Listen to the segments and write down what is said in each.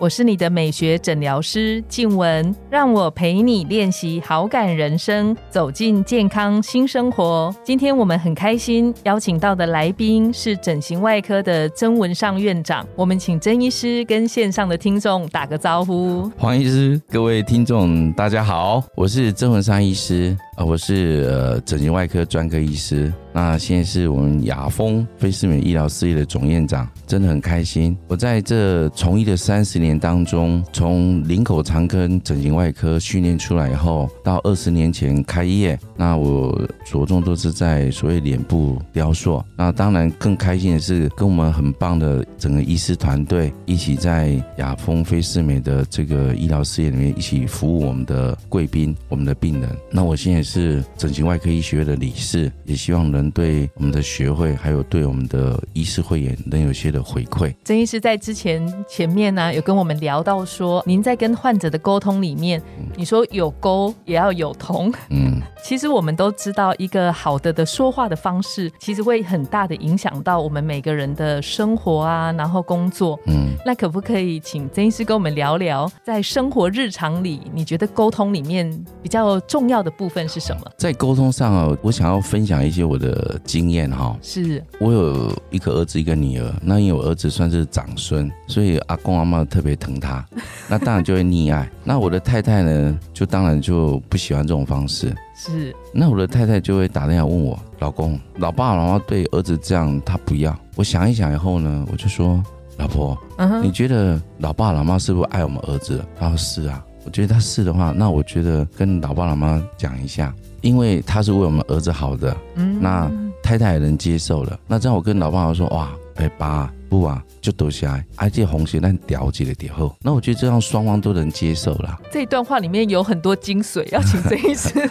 我是你的美学诊疗师静雯，让我陪你练习好感人生，走进健康新生活。今天我们很开心邀请到的来宾是整形外科的曾文尚院长，我们请曾医师跟线上的听众打个招呼。黄医师，各位听众大家好，我是曾文尚医师，啊，我是呃整形外科专科医师。那现在是我们雅风菲斯美医疗事业的总院长，真的很开心。我在这从医的三十年当中，从林口长庚整形外科训练出来以后，到二十年前开业，那我着重都是在所谓脸部雕塑。那当然更开心的是，跟我们很棒的整个医师团队一起在雅风菲斯美的这个医疗事业里面一起服务我们的贵宾、我们的病人。那我现在是整形外科医学院的理事，也希望能。对我们的学会，还有对我们的医师会员，能有些的回馈。曾医师在之前前面呢，有跟我们聊到说，您在跟患者的沟通里面，你说有沟也要有通。嗯，其实我们都知道，一个好的的说话的方式，其实会很大的影响到我们每个人的生活啊，然后工作。嗯，那可不可以请曾医师跟我们聊聊，在生活日常里，你觉得沟通里面比较重要的部分是什么？在沟通上啊，我想要分享一些我的。的经验哈，是我有一个儿子一个女儿，那因为我儿子算是长孙，所以阿公阿妈特别疼他，那当然就会溺爱。那我的太太呢，就当然就不喜欢这种方式。是，那我的太太就会打电话问我老公，老爸老妈对儿子这样，他不要。我想一想以后呢，我就说老婆，你觉得老爸老妈是不是爱我们儿子？他说是啊，我觉得他是的话，那我觉得跟老爸老妈讲一下。因为他是为我们儿子好的，嗯，那太太也能接受了。那这样我跟老爸老妈说，哇，哎爸不啊，就躲起来，而且红鞋蛋了解了点后，那我觉得这样双方都能接受了。这一段话里面有很多精髓，要请这一次。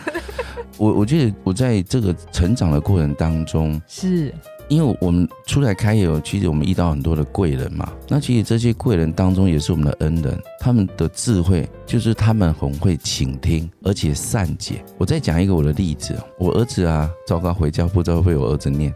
我我觉得我在这个成长的过程当中是。因为我们出来开业，其实我们遇到很多的贵人嘛。那其实这些贵人当中，也是我们的恩人。他们的智慧就是他们很会倾听，而且善解。我再讲一个我的例子，我儿子啊，糟糕，回家不知道被我儿子念。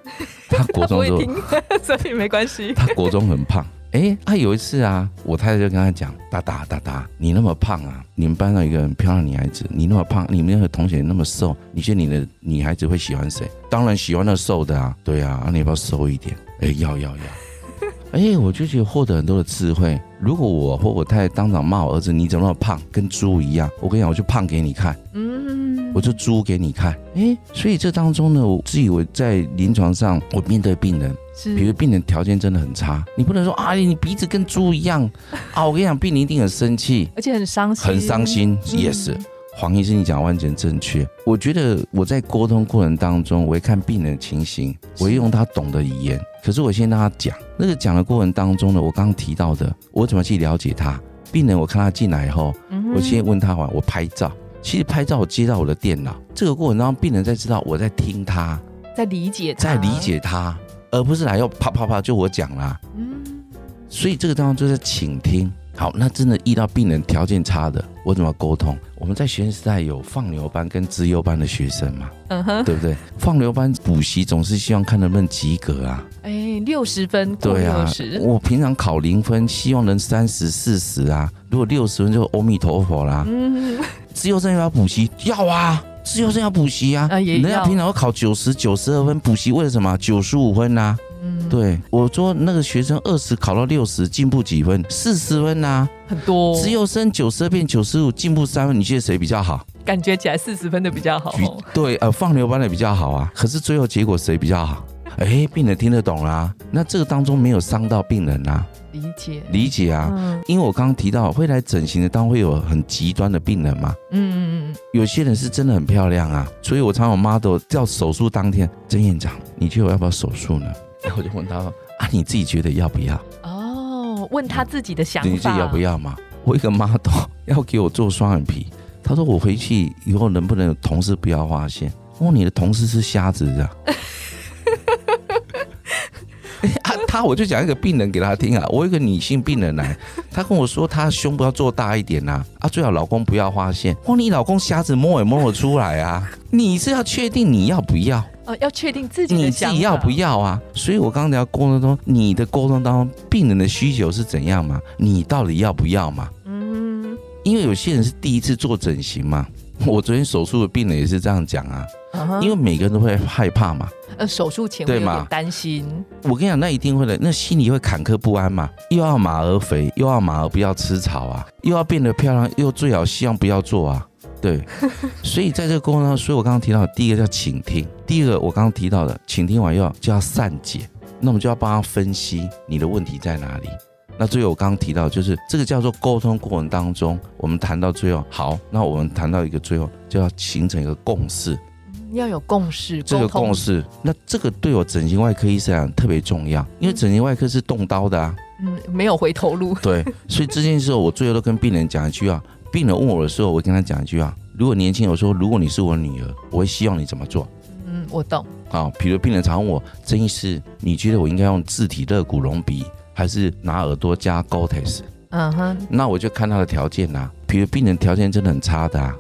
他国 中就，所以没关系。他国中很胖。哎，他有一次啊，我太太就跟他讲：“达达达达，你那么胖啊，你们班上一个很漂亮女孩子，你那么胖，你们那个同学那么瘦，你觉得你的女孩子会喜欢谁？当然喜欢那瘦的啊，对啊，你要不要瘦一点？哎，要要要。哎，我就觉得获得很多的智慧。如果我或我太太当场骂我儿子，你怎么那么胖，跟猪一样？我跟你讲，我就胖给你看，嗯，我就猪给你看。哎，所以这当中呢，我自以为在临床上，我面对病人。比如病人条件真的很差，你不能说啊，你鼻子跟猪一样啊！我跟你讲，病人一定很生气，而且很伤心，很伤心。Yes，黄医生，你讲完全正确。我觉得我在沟通过程当中，我会看病人的情形，我会用他懂的语言。可是我先让他讲，那个讲的过程当中呢，我刚刚提到的，我怎么去了解他？病人，我看他进来以后，我先问他话，我拍照。其实拍照我接到我的电脑，这个过程当中，病人在知道我在听他，在理解，在理解他。而不是来要啪啪啪就我讲啦，嗯，所以这个地方就是倾听。好，那真的遇到病人条件差的，我怎么沟通？我们在学生时代有放牛班跟资优班的学生嘛，嗯哼，对不对？放牛班补习总是希望看能不能及格啊，哎，六十分，对啊，我平常考零分，希望能三十四十啊，如果六十分就阿弥陀佛啦。嗯，资优生要补习要啊。自由生要补习啊，人家平常要考九十九十二分，补习为了什么？九十五分呐。嗯，对，我说那个学生二十考到六十，进步几分？四十分呐，很多。自由生九十二变九十五，进步三分，你觉得谁比较好？感觉起来四十分的比较好。对，呃，放牛班的比较好啊。可是最后结果谁比较好？哎，病人听得懂啦。那这个当中没有伤到病人啊。理解理解啊，因为我刚刚提到会来整形的，当然会有很极端的病人嘛。嗯嗯嗯有些人是真的很漂亮啊，所以我常有 model 叫手术当天，曾院长，你觉得我要不要手术呢？然 后我就问他啊，你自己觉得要不要？哦，问他自己的想法，你自己要不要嘛？我一个 model 要给我做双眼皮，他说我回去以后能不能有同事不要发现？哦，你的同事是瞎子的。他我就讲一个病人给他听啊，我有一个女性病人来，她跟我说她胸部要做大一点呐，啊，最好老公不要发现。哇，你老公瞎子摸也摸得出来啊，你是要确定你要不要？哦，要确定自己你自己要不要啊？所以我刚刚聊沟通中，你的沟通当中，病人的需求是怎样嘛？你到底要不要嘛？嗯，因为有些人是第一次做整形嘛。我昨天手术的病人也是这样讲啊，因为每个人都会害怕嘛。呃，手术前会有点担心。我跟你讲，那一定会的，那心里会坎坷不安嘛。又要马儿肥，又要马儿不要吃草啊，又要变得漂亮，又最好希望不要做啊。对，所以在这个过程中，所以我刚刚提到，第一个叫倾听，第二个我刚刚提到的，倾听完以后就要善解，那我们就要帮他分析你的问题在哪里。那最后我刚刚提到，就是这个叫做沟通过程当中，我们谈到最后，好，那我们谈到一个最后就要形成一个共识，要有共识，这个共识，那这个对我整形外科医生来讲特别重要，因为整形外科是动刀的啊，嗯，没有回头路，对，所以这件事我最后都跟病人讲一句啊，病人问我的时候，我跟他讲一句啊，如果年轻我说，如果你是我女儿，我会希望你怎么做？嗯，我懂。啊，比如病人常问我，曾医师，你觉得我应该用自体肋骨隆鼻？还是拿耳朵加 Gotex，嗯哼，那我就看他的条件呐。比如病人条件真的很差的，啊，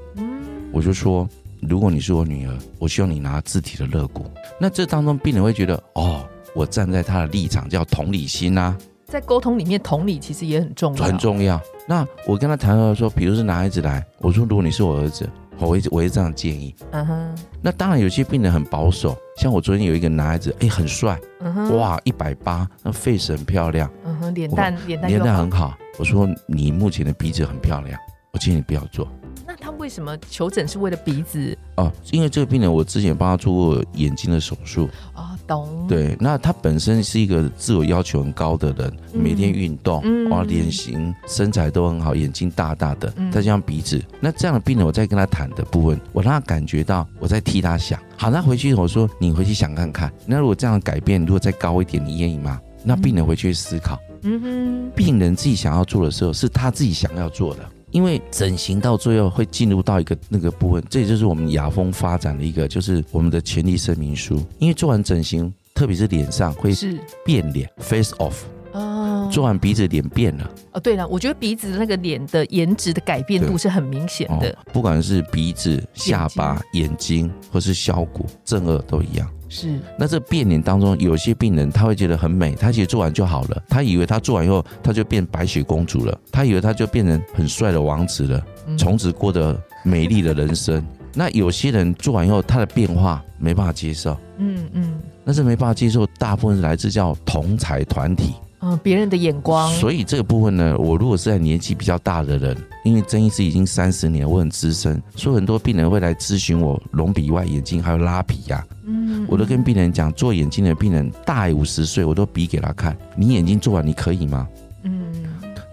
我就说，如果你是我女儿，我希望你拿自体的肋骨。那这当中病人会觉得，哦，我站在他的立场叫同理心呐。在沟通里面，同理其实也很重要，很重要。那我跟他谈到说，比如是男孩子来，我说，如果你是我儿子。我会我会这样建议，嗯哼。那当然有些病人很保守，像我昨天有一个男孩子，哎，很帅，嗯哼，哇，一百八，那 face 很漂亮，嗯哼，脸蛋脸蛋脸蛋很好。我说你目前的鼻子很漂亮，我建议你不要做。那他为什么求诊是为了鼻子？哦，因为这个病人我之前帮他做过眼睛的手术。哦懂对，那他本身是一个自我要求很高的人，每天运动，哇，脸型身材都很好，眼睛大大的，再加上鼻子，那这样的病人，我在跟他谈的部分，我让他感觉到我在替他想。好，那回去我说你回去想看看，那如果这样的改变如果再高一点，你愿意吗？那病人回去思考，嗯哼，病人自己想要做的时候，是他自己想要做的。因为整形到最后会进入到一个那个部分，这也就是我们雅风发展的一个，就是我们的权利声明书。因为做完整形，特别是脸上会是变脸，face off。哦，做完鼻子脸变了。哦，对了，我觉得鼻子那个脸的颜值的改变度是很明显的，不管是鼻子、下巴、眼睛，或是削骨、正颚都一样。是，那这变脸当中，有些病人他会觉得很美，他其实做完就好了，他以为他做完以后他就变白雪公主了，他以为他就变成很帅的王子了，从此过得美丽的人生。那有些人做完以后，他的变化没办法接受，嗯嗯，那是没办法接受，大部分是来自叫同才团体。嗯，别人的眼光，所以这个部分呢，我如果是在年纪比较大的人，因为曾医师已经三十年，我很资深，所以很多病人会来咨询我隆鼻外眼睛还有拉皮呀，嗯，我都跟病人讲，做眼睛的病人大五十岁，我都比给他看，你眼睛做完你可以吗？嗯，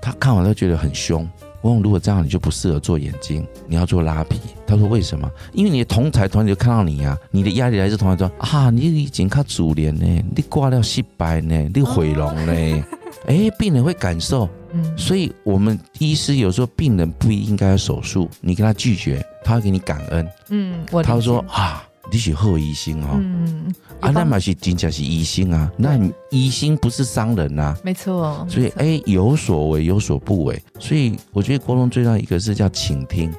他看完都觉得很凶。我问：如果这样，你就不适合做眼睛，你要做拉皮。他说：为什么？因为你的同台团就看到你呀，你的压力来自同台说啊，你已经看主脸呢，你挂掉失败呢，你毁容呢。哎，病人会感受，嗯，所以我们医师有时候病人不应该手术，你跟他拒绝，他会给你感恩，嗯，他说啊。你是后疑心哦，嗯，啊，那嘛是真正是疑心啊，那疑心不是伤人呐，没错，所以哎，有所为有所不为，所以我觉得沟通最重要一个是叫倾听。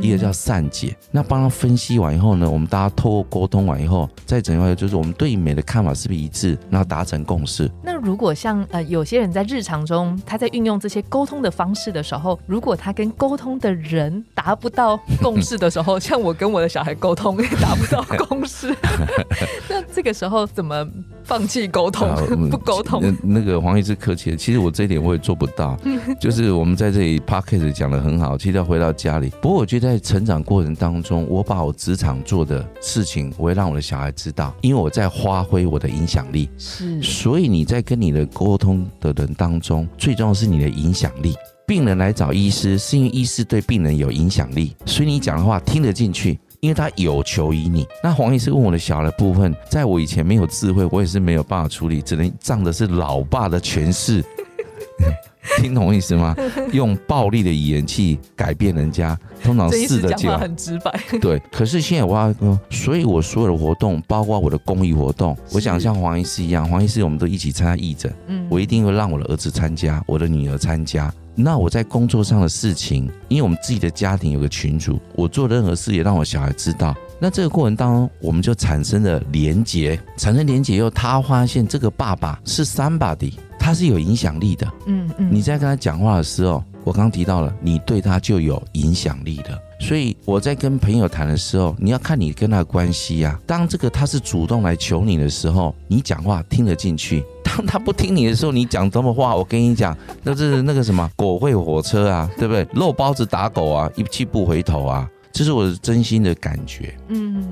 一个叫善解，那帮他分析完以后呢，我们大家透过沟通完以后，再整个就是我们对美的看法是不是一致，然后达成共识。那如果像呃有些人在日常中他在运用这些沟通的方式的时候，如果他跟沟通的人达不到共识的时候，像我跟我的小孩沟通也 达不到共识，那这个时候怎么放弃沟通 不沟通？那个黄医师客气，其实我这一点我也做不到，就是我们在这里 p a r k a s 讲的很好，其实要回到家里，不过。我觉得在成长过程当中，我把我职场做的事情，我会让我的小孩知道，因为我在发挥我的影响力。是，所以你在跟你的沟通的人当中，最重要是你的影响力。病人来找医师，是因为医师对病人有影响力，所以你讲的话听得进去，因为他有求于你。那黄医师问我的小孩部分，在我以前没有智慧，我也是没有办法处理，只能仗的是老爸的权势。听懂意思吗？用暴力的语言去改变人家，通常是的讲话很直白。对，可是现在我要说，所以我所有的活动，包括我的公益活动，我想像黄医师一样，黄医师我们都一起参加义诊，嗯，我一定会让我的儿子参加，我的女儿参加。那我在工作上的事情，因为我们自己的家庭有个群主，我做任何事也让我小孩知道。那这个过程当中，我们就产生了连结，产生连结以后，他发现这个爸爸是 somebody，他是有影响力的。嗯嗯，你在跟他讲话的时候，我刚提到了，你对他就有影响力了。所以我在跟朋友谈的时候，你要看你跟他的关系呀。当这个他是主动来求你的时候，你讲话听得进去；当他不听你的时候，你讲什么话，我跟你讲，那是那个什么狗会火车啊，对不对？肉包子打狗啊，一去不回头啊。这是我真心的感觉。嗯，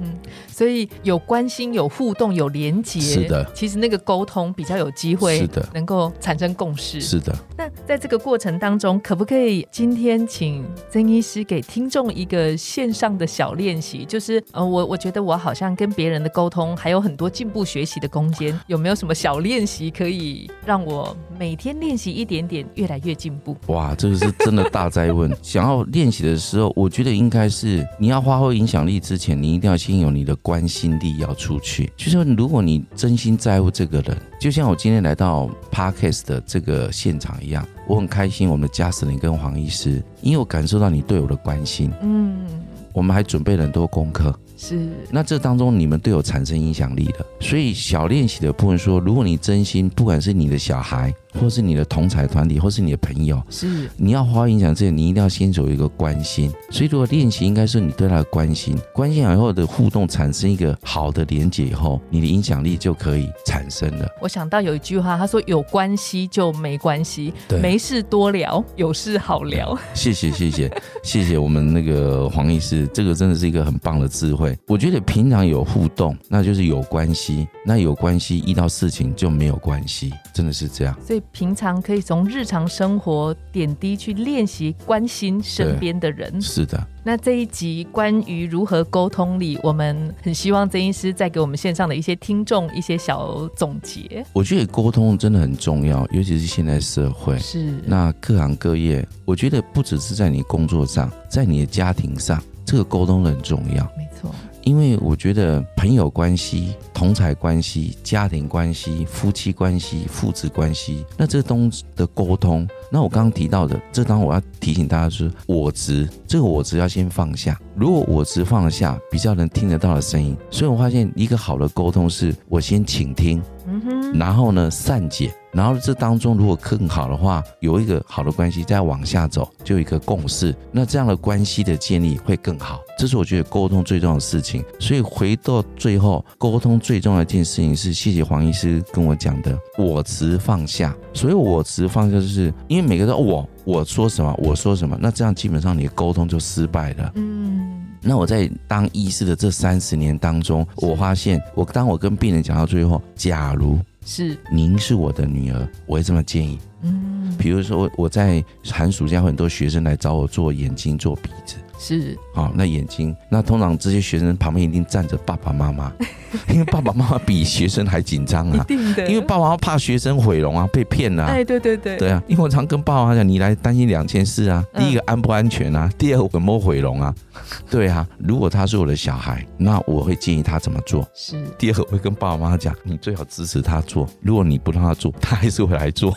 所以有关心、有互动、有连接，是的。其实那个沟通比较有机会，是的，能够产生共识。是的。那在这个过程当中，可不可以今天请曾医师给听众一个线上的小练习？就是呃，我我觉得我好像跟别人的沟通还有很多进步学习的空间，有没有什么小练习可以让我每天练习一点点，越来越进步？哇，这个是真的大灾问。想要练习的时候，我觉得应该是。你要发挥影响力之前，你一定要先有你的关心力要出去。就是如果你真心在乎这个人，就像我今天来到 Parkes 的这个现场一样，我很开心。我们的加斯林跟黄医师，因为我感受到你对我的关心。嗯，我们还准备了很多功课。是，那这当中你们都有产生影响力的。所以小练习的部分说，如果你真心，不管是你的小孩。或是你的同才团体，或是你的朋友，是你要花影响之前，你一定要先有一个关心。所以，如果练习应该是你对他的关心，关心以后的互动产生一个好的连接以后，你的影响力就可以产生了。我想到有一句话，他说：“有关系就没关系，没事多聊，有事好聊。”谢谢谢谢谢谢我们那个黄医师，这个真的是一个很棒的智慧。我觉得平常有互动，那就是有关系；那有关系遇到事情就没有关系，真的是这样。所以。平常可以从日常生活点滴去练习关心身边的人。是的。那这一集关于如何沟通里，我们很希望曾医师再给我们线上的一些听众一些小总结。我觉得沟通真的很重要，尤其是现在社会。是。那各行各业，我觉得不只是在你工作上，在你的家庭上，这个沟通很重要。没错。因为我觉得朋友关系、同才关系、家庭关系、夫妻关系、父子关系，那这东的沟通，那我刚刚提到的，这当我要提醒大家是我执，这个我执要先放下。如果我执放下，比较能听得到的声音，所以我发现一个好的沟通是我先倾听，嗯，然后呢善解。然后这当中如果更好的话，有一个好的关系再往下走，就有一个共识，那这样的关系的建立会更好。这是我觉得沟通最重要的事情。所以回到最后，沟通最重要一件事情是，谢谢黄医师跟我讲的，我持放下。所以我持放下，就是因为每个人我我说什么，我说什么，那这样基本上你的沟通就失败了。嗯。那我在当医师的这三十年当中，我发现，我当我跟病人讲到最后，假如。是，您是我的女儿，我会这么建议。嗯，比如说我在寒暑假很多学生来找我做眼睛、做鼻子。是，好，那眼睛，那通常这些学生旁边一定站着爸爸妈妈，因为爸爸妈妈比学生还紧张啊，一定的，因为爸爸妈妈怕学生毁容啊，被骗啊。哎，对对对，对啊，因为我常跟爸爸妈妈讲，你来担心两件事啊，第一个安不安全啊，第二个有没有毁容啊，对啊，如果他是我的小孩，那我会建议他怎么做。是，第二个我会跟爸爸妈妈讲，你最好支持他做，如果你不让他做，他还是会来做。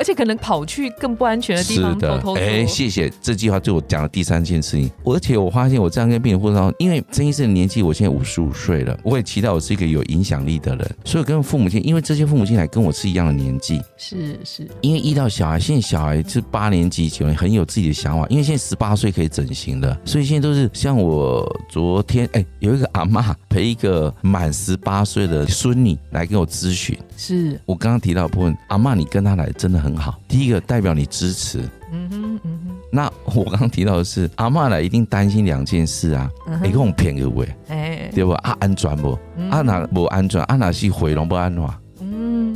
而且可能跑去更不安全的地方偷偷哎，谢谢这句话，就我讲的第三件事情。而且我发现我这样跟病人互动，因为曾医生的年纪，我现在五十五岁了，我也期待我是一个有影响力的人。所以跟父母亲，因为这些父母亲来跟我是一样的年纪，是是。因为遇到小孩，现在小孩是八年级、九年，很有自己的想法。因为现在十八岁可以整形了，所以现在都是像我昨天哎，有一个阿妈陪一个满十八岁的孙女来跟我咨询。是我刚刚提到的部分，阿妈你跟他来真的很好。第一个代表你支持，嗯哼嗯哼。那我刚刚提到的是阿妈来一定担心两件事啊，一共骗个位，哎，对不？啊安全不？啊哪不安全？啊哪是回笼不安全？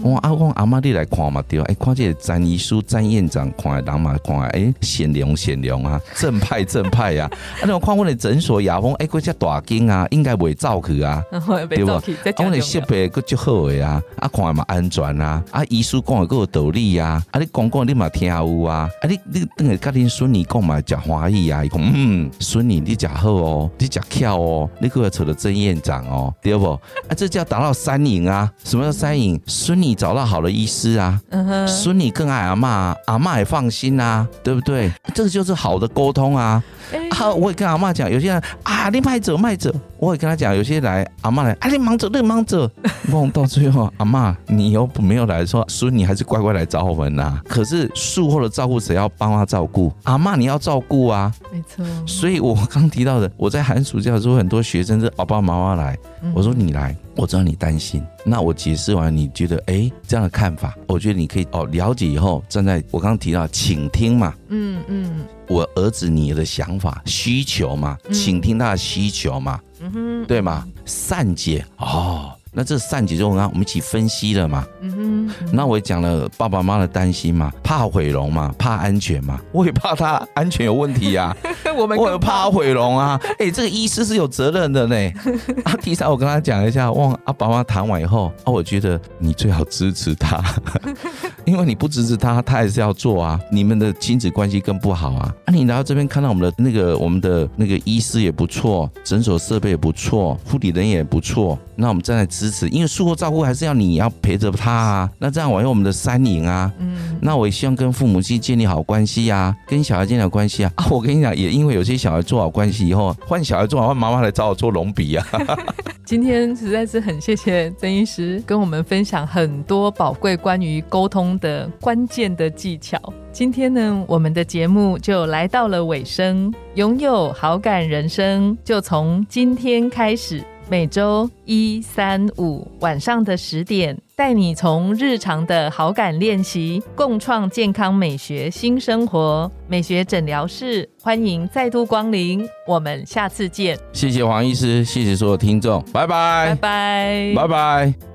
嗯，我阿公阿妈你来看嘛对，哎，看这詹医书、詹院长看人嘛看，哎，显良显良啊，正派正派呀。啊，那我看我的诊所牙缝，哎，嗰只大间啊，应该袂走去啊，对不？啊，我的设备佫足好诶啊，啊，看嘛安全啊，啊，医师讲的佫有道理啊，啊，你讲讲你嘛听有啊，啊，你你等下甲恁孙女讲嘛，食欢喜啊，伊讲嗯，孙女你食好哦，你食巧哦，你佫要找到曾院长哦，对不？啊，这叫达到三赢啊！什么叫三赢？孙女找到好的医师啊，孙女更爱阿妈，阿妈也放心啊，对不对？这个就是好的沟通啊。啊，我也跟阿妈讲，有些人啊，你卖走卖走，我也跟他讲，有些来阿妈来，啊，你忙走，你忙走。梦到最后，阿妈你又没有来说，孙女还是乖乖来找我们呐。可是术后的照顾谁要帮他照顾？阿妈你要照顾啊，没错。所以我刚提到的，我在寒暑假的时候，很多学生是爸爸妈妈来，我说你来。我知道你担心，那我解释完，你觉得哎这样的看法，我觉得你可以哦了解以后，站在我刚刚提到倾听嘛，嗯嗯，我儿子你的想法需求嘛，倾听他的需求嘛，嗯哼，对吗？善解哦。那这善解就啊，我们一起分析了嘛。嗯哼。那我也讲了爸爸妈妈的担心嘛，怕毁容嘛，怕安全嘛。我也怕他安全有问题呀。我们我也怕毁容啊。哎，这个医师是有责任的呢。啊，第三我跟他讲一下，哇，阿爸妈谈完以后，啊，我觉得你最好支持他，因为你不支持他，他还是要做啊。你们的亲子关系更不好啊。啊，你来到这边看到我们的那个我们的那个医师也不错，诊所设备也不错，护理人也不错。那我们站在支持，因为术后照顾还是要你要陪着他啊。那这样我用我们的三营啊，嗯，那我也希望跟父母亲建立好关系啊，跟小孩建立好关系啊。啊，我跟你讲，也因为有些小孩做好关系以后，换小孩做好，换妈妈来找我做隆鼻啊。今天实在是很谢谢曾医师跟我们分享很多宝贵关于沟通的关键的技巧。今天呢，我们的节目就来到了尾声，拥有好感人生就从今天开始。每周一、三、五晚上的十点，带你从日常的好感练习，共创健康美学新生活。美学诊疗室，欢迎再度光临，我们下次见。谢谢黄医师，谢谢所有听众，拜拜，拜拜，拜拜。